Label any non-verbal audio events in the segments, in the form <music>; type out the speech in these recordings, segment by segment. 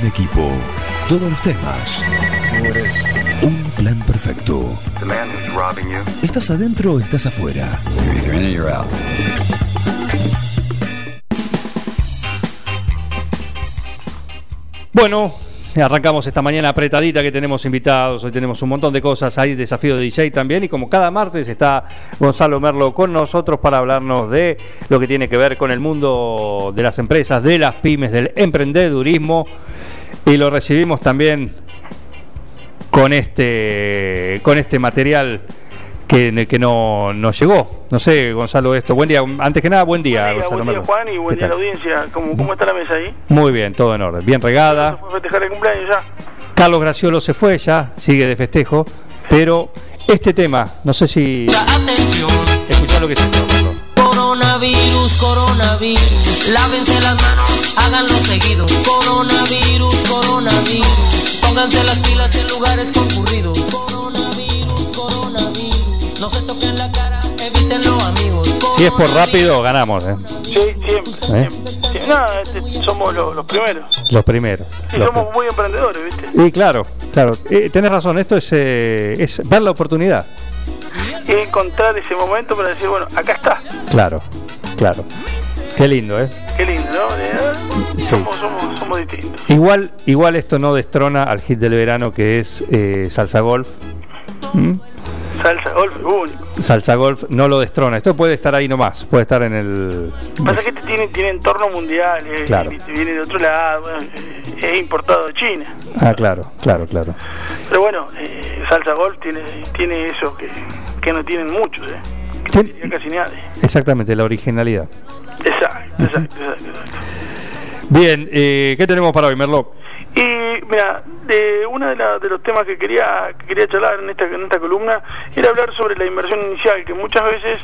un equipo, todos los temas. Un plan perfecto. ¿Estás adentro o estás afuera? Bueno, arrancamos esta mañana apretadita que tenemos invitados, hoy tenemos un montón de cosas, hay desafío de DJ también y como cada martes está Gonzalo Merlo con nosotros para hablarnos de lo que tiene que ver con el mundo de las empresas, de las pymes, del emprendedurismo y lo recibimos también con este con este material que, que no nos llegó. No sé, Gonzalo, esto. Buen día. Antes que nada, buen día, Buen día, Gonzalo buen día. Juan, y buen ¿Qué día a la audiencia. ¿Cómo, ¿Cómo está la mesa ahí? Muy bien, todo en orden. Bien regada. ¿Se fue a festejar el cumpleaños ya? Carlos Graciolo se fue ya, sigue de festejo, pero este tema, no sé si Atención, escuchá lo que es esto. Coronavirus, coronavirus. Lávense las manos, háganlo seguido. Coronavirus, coronavirus. Pónganse las pilas en lugares concurridos. Coronavirus, coronavirus. No se toquen la cara, evítenlo, amigos. Si es por rápido, ganamos, ¿eh? Sí, siempre. ¿Eh? Sí, no, este, somos los, los primeros. los primeros. Y los somos muy emprendedores, ¿viste? y claro, claro, eh, tenés razón, esto es, eh, es ver la oportunidad. Y encontrar ese momento para decir, bueno, acá está. Claro, claro. Qué lindo, ¿eh? Qué lindo, ¿no? Sí. Somos, somos, somos distintos. Igual, igual esto no destrona al hit del verano que es eh, Salsa Golf. ¿Mm? Salsa, golf, único. Salsa Golf no lo destrona. Esto puede estar ahí nomás, puede estar en el... Pasa que este tiene, tiene entorno mundial, eh, Claro. viene de otro lado, bueno, es importado de China. Ah, claro, claro, claro. Pero bueno, eh, Salsa Golf tiene, tiene eso que, que no tienen muchos, ¿eh? Que no casi nadie. Exactamente, la originalidad. Exacto, exacto, exacto. exacto. Bien, eh, ¿qué tenemos para hoy, Merlo? Y mira, de uno de, la- de los temas que quería que quería charlar en esta, en esta columna era hablar sobre la inversión inicial, que muchas veces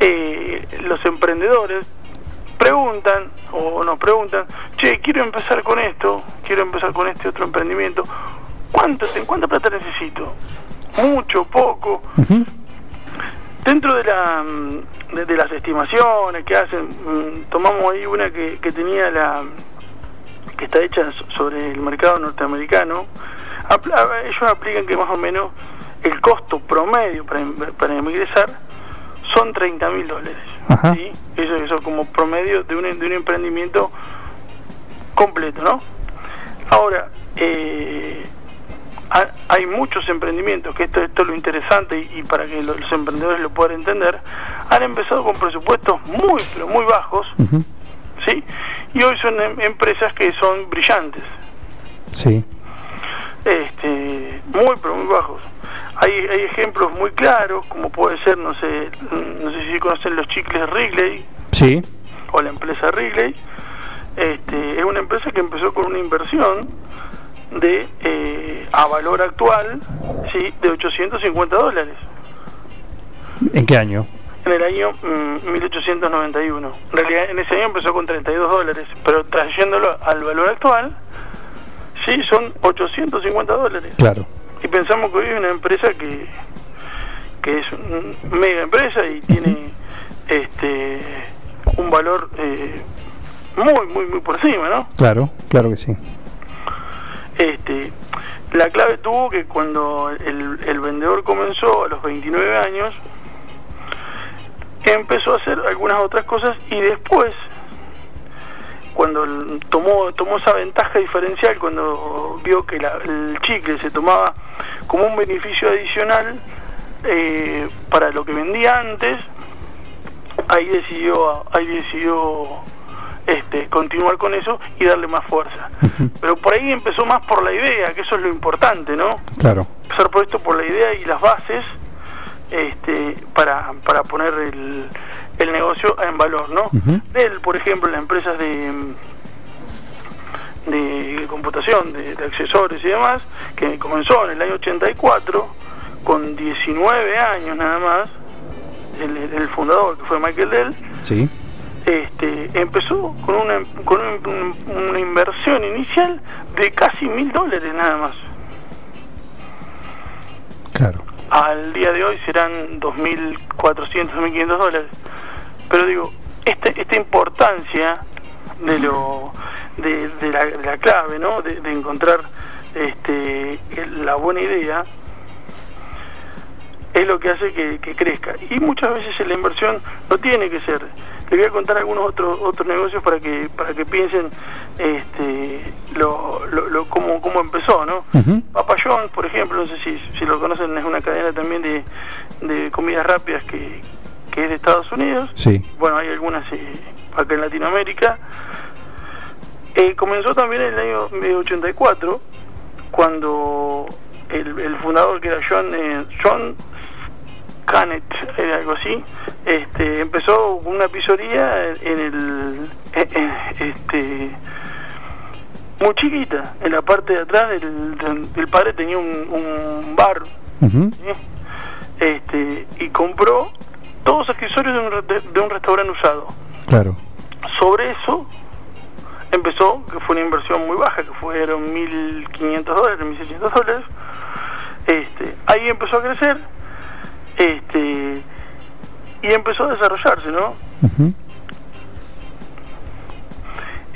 eh, los emprendedores preguntan o nos preguntan, che, quiero empezar con esto, quiero empezar con este otro emprendimiento, ¿cuánto, te- ¿cuánta plata necesito? ¿Mucho? ¿Poco? Dentro de, la, mm, de, de las estimaciones que hacen, mm, tomamos ahí una que, que tenía la que está hecha so- sobre el mercado norteamericano. Ellos aplican que más o menos el costo promedio para, para ingresar son 30 mil dólares. ¿sí? Eso, eso como promedio de un, de un emprendimiento completo, ¿no? Ahora, eh, hay muchos emprendimientos, que esto, esto es lo interesante y, y para que lo- los emprendedores lo puedan entender, han empezado con presupuestos muy, pero muy bajos. ¿sí? Y hoy son em- empresas que son brillantes, Sí. este, muy, pero muy bajos. Hay, hay ejemplos muy claros, como puede ser, no sé, no sé si conocen los chicles Wrigley, Sí. o la empresa Wrigley, este, es una empresa que empezó con una inversión de eh, a valor actual sí de 850 dólares ¿En qué año? en el año mm, 1891 en realidad en ese año empezó con 32 dólares pero trayéndolo al valor actual sí son 850 dólares Claro. y pensamos que hoy es una empresa que que es una mega empresa y tiene este un valor eh, muy muy muy por encima no Claro, claro que sí. La clave tuvo que cuando el, vendedor comenzó a los 29 años empezó a hacer algunas otras cosas y después cuando tomó tomó esa ventaja diferencial cuando vio que el chicle se tomaba como un beneficio adicional eh, para lo que vendía antes ahí decidió ahí decidió este continuar con eso y darle más fuerza pero por ahí empezó más por la idea que eso es lo importante no Claro. empezar por esto por la idea y las bases este, para, para poner el, el negocio en valor, ¿no? Ujú. Él, por ejemplo, las empresas de de computación, de, de accesorios y demás, que comenzó en el año 84, con 19 años nada más, el, el fundador, que fue Michael Dell, Sí. Este, empezó con una, con un- una inversión inicial de casi mil dólares nada más. Claro. al día de hoy serán 2.400, 2.500 dólares. Pero digo, esta, esta importancia de lo, de, la, clave, ¿no? De, encontrar este, la buena idea es lo que hace que, crezca. Y muchas veces la inversión no tiene que ser. Le voy a contar algunos otros otros negocios para que para que piensen este, lo, lo, cómo, cómo empezó, ¿no? Papayón, por ejemplo, no sé si, si lo conocen, es una cadena también de, de comidas rápidas que, que es de Estados Unidos. Sí. Bueno, hay algunas eh, acá en Latinoamérica. Eh, comenzó también en el año 84, cuando el, el fundador, que era John, eh, John Canet, era algo así, este, empezó una pizzería en el... este muy chiquita, en la parte de atrás del, padre tenía un, bar este, y compró todos los accesorios de un, de un restaurante usado. Claro. Sobre eso empezó, que fue una inversión muy baja, que fueron 1.500 dólares, 1.600 dólares. Este, ahí empezó a crecer este, y empezó a desarrollarse, ¿no?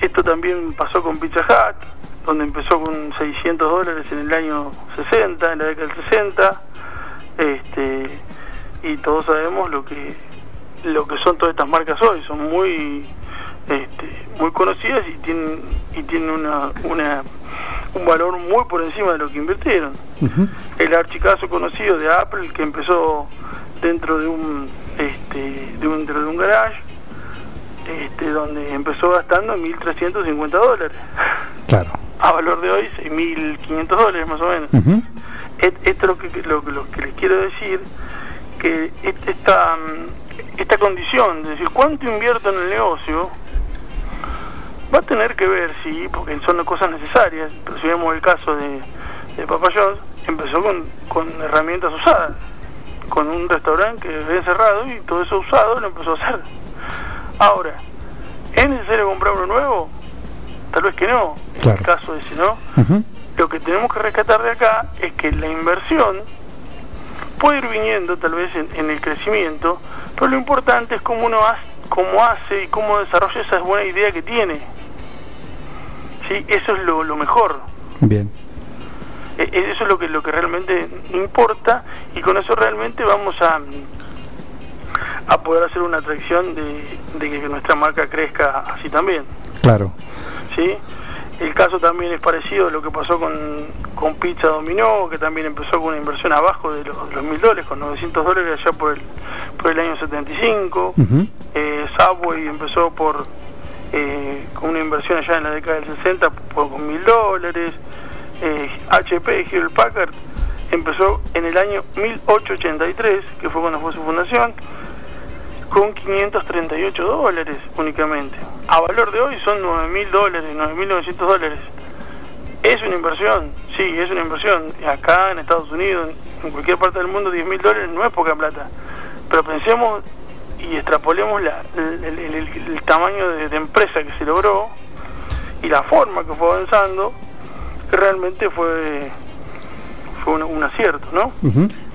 Esto también pasó con Pizza Hut, donde empezó con 600 dólares en el año 60, en la década del 60. Este, y todos sabemos lo que lo que son todas estas marcas hoy, son muy este, muy conocidas y tienen y tienen una, una un valor muy por encima de lo que invirtieron. El archicazo conocido de Apple que empezó dentro de un este de un, dentro de un garage este, donde empezó gastando 1.350 dólares. Claro. A valor de hoy 6.500 dólares más o menos. Esto es lo que, lo, lo que les quiero decir, que esta, esta condición de decir cuánto invierto en el negocio, va a tener que ver, sí, porque son cosas necesarias, pero si vemos el caso de, de Papa John's, empezó con, con herramientas usadas, con un restaurante que había cerrado y todo eso usado lo empezó a hacer. Ahora, ¿es necesario comprar uno nuevo? Tal vez que no, en el caso ese, ¿no? Lo que tenemos que rescatar de acá es que la inversión puede ir viniendo tal vez en, el crecimiento, pero lo importante es cómo uno hace, cómo hace y cómo desarrolla esa buena idea que tiene. ¿Sí? Eso es lo, mejor. Bien. E, e, eso es lo que, lo que realmente importa y con eso realmente vamos a, a poder hacer una atracción de, de que nuestra marca crezca así también. Claro. ¿Sí? El caso también es parecido a lo que pasó con, con Pizza Dominó, que también empezó con una inversión abajo de los, mil dólares, con 900 dólares allá por el, por el año 75. eh, Subway empezó por eh, con una inversión allá en la década del 60 por, con mil dólares. Eh, HP, Hewlett Packard, empezó en el año 1883, que fue cuando fue su fundación, con 538 dólares únicamente. A valor de hoy son 9 mil dólares, 9.900 dólares. ¿Es una inversión? Sí, es una inversión. Acá en Estados Unidos, en cualquier parte del mundo, 10 mil dólares no es poca plata. Pero pensemos y extrapolemos la, el, tamaño de, empresa que se logró y la forma que fue avanzando, que realmente fue fue un, acierto, ¿no?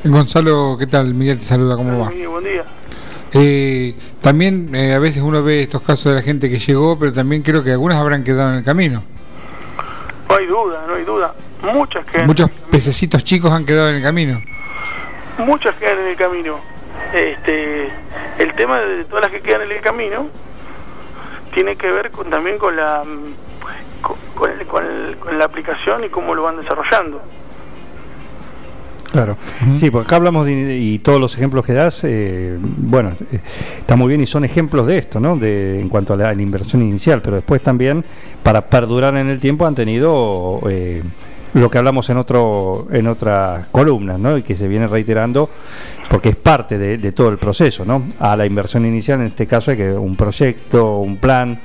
Gonzalo, ¿qué tal? Miguel te saluda, ¿cómo va? Buen día. Eh, también eh, a veces uno ve estos casos de la gente que llegó, pero también creo que algunas habrán quedado en el camino. No hay duda, no hay duda. Muchas quedan. Muchos pececitos chicos han quedado en el camino. Muchas quedan en el camino. Este, el tema de todas las que quedan en el camino tiene que ver también con la con la aplicación y cómo lo van desarrollando. Claro, sí, porque acá hablamos de, y todos los ejemplos que das, eh, bueno, eh, está muy bien y son ejemplos de esto, ¿no? De, en cuanto a la, inversión inicial, pero después también para perdurar en el tiempo han tenido eh, lo que hablamos en otro en otras columnas, ¿no? Y que se viene reiterando porque es parte de, todo el proceso, ¿no? A la inversión inicial, en este caso, hay que un proyecto, un plan,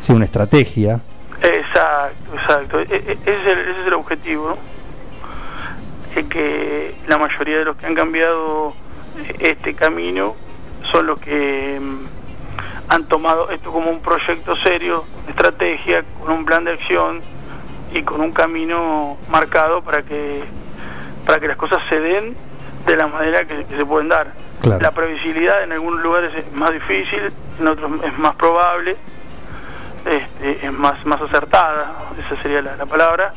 sí, una estrategia. Exacto, exacto. E, e, ese es el, ese es el objetivo, ¿no? Es que la mayoría de los que han cambiado este camino son los que mm, han tomado esto como un proyecto serio, estrategia, con un plan de acción y con un camino marcado para que para que las cosas se den de la manera que, se pueden dar. La previsibilidad en algunos lugares es más difícil, en otros es más probable, este, es más, más acertada, esa sería la, palabra,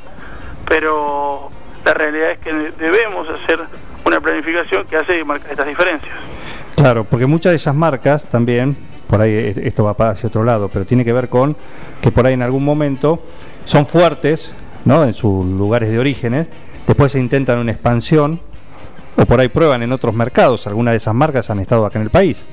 pero la realidad es que debemos hacer una planificación que hace marcar estas diferencias. Claro, porque muchas de esas marcas también, por ahí eh, esto va para hacia otro lado, pero tiene que ver con que por ahí en algún momento son fuertes, ¿no? En sus lugares de orígenes, después se intentan una expansión o por ahí prueban en otros mercados, algunas de esas marcas han estado acá en el país.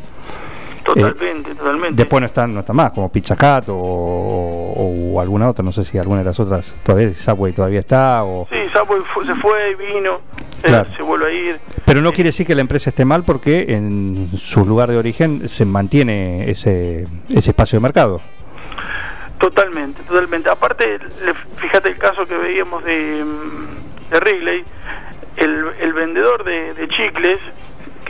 Totalmente, totalmente. Después no están, no está más, como Pizza Cat o, alguna otra, no sé si alguna de las otras todavía, Subway todavía está. O... Sí, Subway se fue, vino, eh, se vuelve a ir. Pero no quiere decir que la empresa esté mal porque en su lugar de origen se mantiene ese, ese espacio de mercado. Totalmente, totalmente. Aparte, fíjate el caso que veíamos de, de Wrigley, el, el vendedor de, de chicles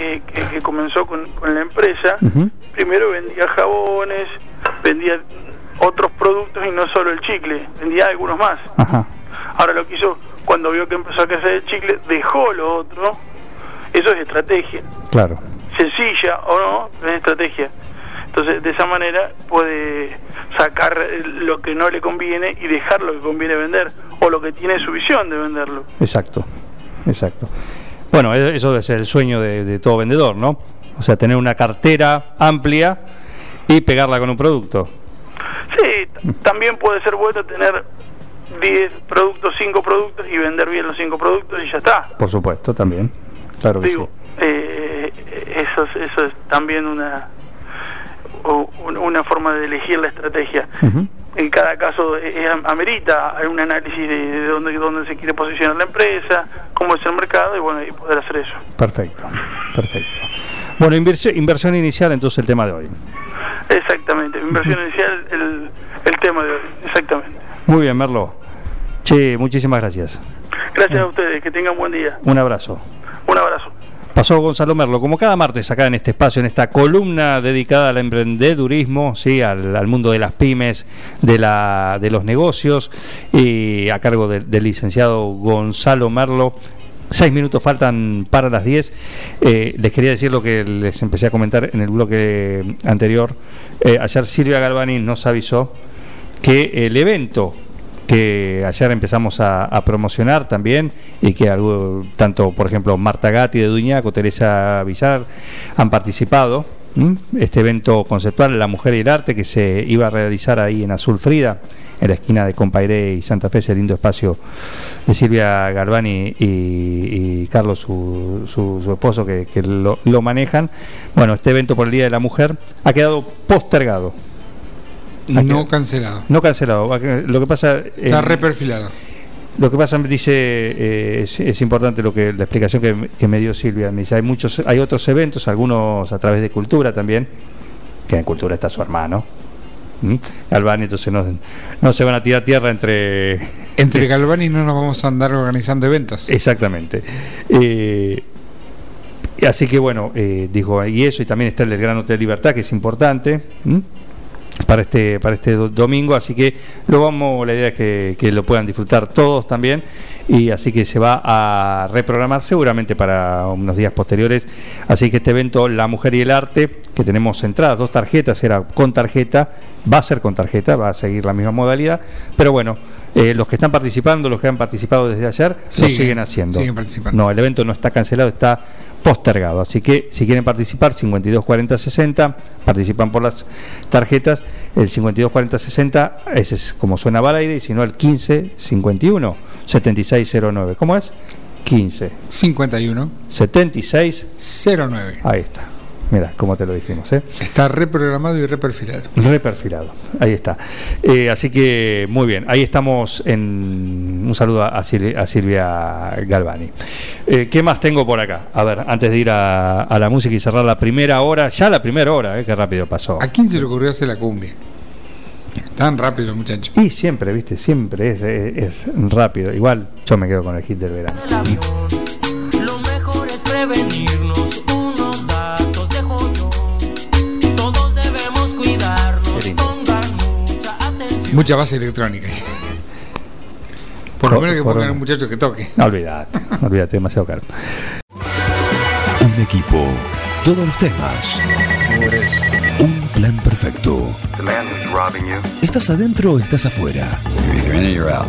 que, que, comenzó con, con, la empresa, primero vendía jabones, vendía otros productos y no solo el chicle, vendía algunos más. Ahora lo que hizo, cuando vio que empezó a crecer el chicle, dejó lo otro. Eso es estrategia. Claro. Sencilla o no, es estrategia. Entonces, de esa manera puede sacar lo que no le conviene y dejar lo que conviene vender o lo que tiene su visión de venderlo. Exacto, exacto. Bueno, e-, eso es el sueño de, todo vendedor, ¿no? O sea, tener una cartera amplia y pegarla con un producto. Sí, también puede ser bueno tener 10 productos, 5 productos y vender bien los 5 productos y ya está. Por supuesto, también. Claro que Digo, eh, eso, eso es también una, una forma de elegir la estrategia en cada caso eh, eh, amerita un análisis de, dónde, dónde se quiere posicionar la empresa, cómo es el mercado y bueno, y poder hacer eso. Perfecto, perfecto. Bueno, inversión, inversión inicial entonces el tema de hoy. Exactamente, inversión inicial el, el tema de hoy, exactamente. Muy bien, Merlo. Che, muchísimas gracias. Gracias a ustedes, que tengan buen día. Un abrazo. Un abrazo. Pasó Gonzalo Merlo, como cada martes acá en este espacio, en esta columna dedicada al emprendedurismo, ¿sí? al, mundo de las pymes, de, la, de los negocios, y a cargo del licenciado Gonzalo Merlo. Seis minutos faltan para las diez. Eh, les quería decir lo que les empecé a comentar en el bloque anterior. Eh, ayer Silvia Galvani nos avisó que el evento que ayer empezamos a, promocionar también y que tanto, por ejemplo, Marta Gatti de Duñaco, Teresa Villar han participado. Este evento conceptual, La Mujer y el Arte, que se iba a realizar ahí en Azul Frida, en la esquina de Compairé y Santa Fe, ese lindo espacio de Silvia Galvani y, Carlos, su, su, esposo, que, lo, lo manejan. Bueno, este evento por el Día de la Mujer ha quedado postergado no cancelado. No cancelado. Lo que pasa. Está reperfilado. Lo que pasa, me dice, eh, es, importante lo que la explicación que, me dio Silvia. Me dice, hay muchos, hay otros eventos, algunos a través de cultura también, que en cultura está su hermano. Galvani, entonces no, no se van a tirar tierra entre. <laughs> Entre Galvani no nos vamos a andar organizando eventos. Exactamente. Eh, así que bueno, eh, dijo, y eso, y también está el Gran Hotel Libertad, que es importante para este para este domingo así que lo vamos la idea es que, lo puedan disfrutar todos también y así que se va a reprogramar seguramente para unos días posteriores. Así que este evento la mujer y el arte que tenemos entradas dos tarjetas era con tarjeta va a ser con tarjeta va a seguir la misma modalidad pero bueno eh, los que están participando los que han participado desde ayer lo siguen haciendo siguen participando no el evento no está cancelado está postergado. Así que si quieren participar, 52 40 60, participan por las tarjetas. El 52 40 60, ese es como suena al aire, y si no, el 15 51 76 09. ¿Cómo es? 15 51 76 09. Ahí está. Mira, como te lo dijimos. ¿eh? Está reprogramado y reperfilado. Reperfilado, ahí está. Eh, así que muy bien, ahí estamos en un saludo a Silvia, Galvani. Eh, ¿Qué más tengo por acá? A ver, antes de ir a, la música y cerrar la primera hora, ya la primera hora, ¿eh? qué rápido pasó. ¿A quién se le ocurrió hacer la cumbia? Tan rápido, muchachos. Y siempre, viste, siempre es, es, rápido. Igual yo me quedo con el hit del verano. Lo mejor es prevenirnos Mucha base electrónica. Por lo menos que pongan un muchacho que toque. No, olvídate, olvídate, demasiado caro. Un equipo, todos los temas. Un plan perfecto. ¿Estás adentro o estás afuera? You're either in or you're out.